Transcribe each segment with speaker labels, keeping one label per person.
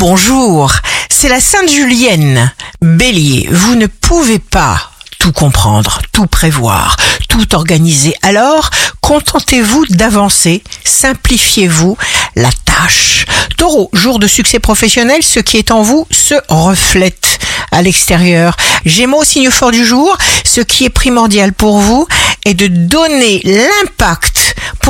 Speaker 1: Bonjour, c'est la Sainte Julienne. Bélier, vous ne pouvez pas tout comprendre, tout prévoir, tout organiser. Alors, contentez-vous d'avancer, simplifiez-vous la tâche. Taureau, jour de succès professionnel, ce qui est en vous se reflète à l'extérieur. Gémeaux, signe fort du jour, ce qui est primordial pour vous est de donner l'impact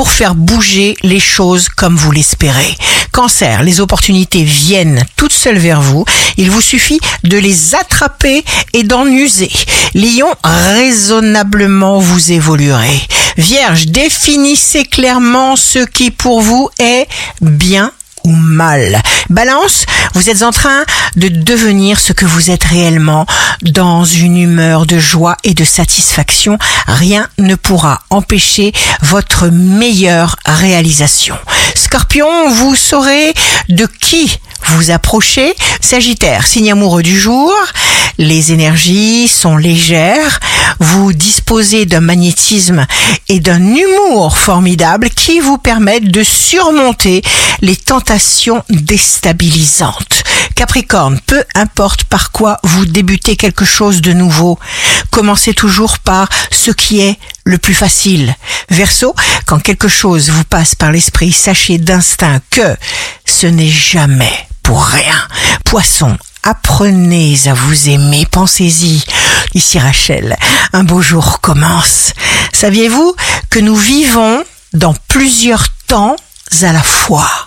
Speaker 1: pour faire bouger les choses comme vous l'espérez. Cancer, les opportunités viennent toutes seules vers vous. Il vous suffit de les attraper et d'en user. Lion, raisonnablement vous évoluerez. Vierge, définissez clairement ce qui pour vous est bien ou mal. Balance, vous êtes en train de devenir ce que vous êtes réellement dans une humeur de joie et de satisfaction. Rien ne pourra empêcher votre meilleure réalisation. Scorpion, vous saurez de qui vous approchez. Sagittaire, signe amoureux du jour. Les énergies sont légères. Vous disposez d'un magnétisme et d'un humour formidable qui vous permettent de surmonter les tentations déstabilisantes. Capricorne, peu importe par quoi vous débutez quelque chose de nouveau, commencez toujours par ce qui est le plus facile. Verseau, quand quelque chose vous passe par l'esprit, sachez d'instinct que ce n'est jamais pour rien. Poisson, apprenez à vous aimer, pensez-y. Ici Rachel, un beau jour commence. Saviez-vous que nous vivons dans plusieurs temps à la fois?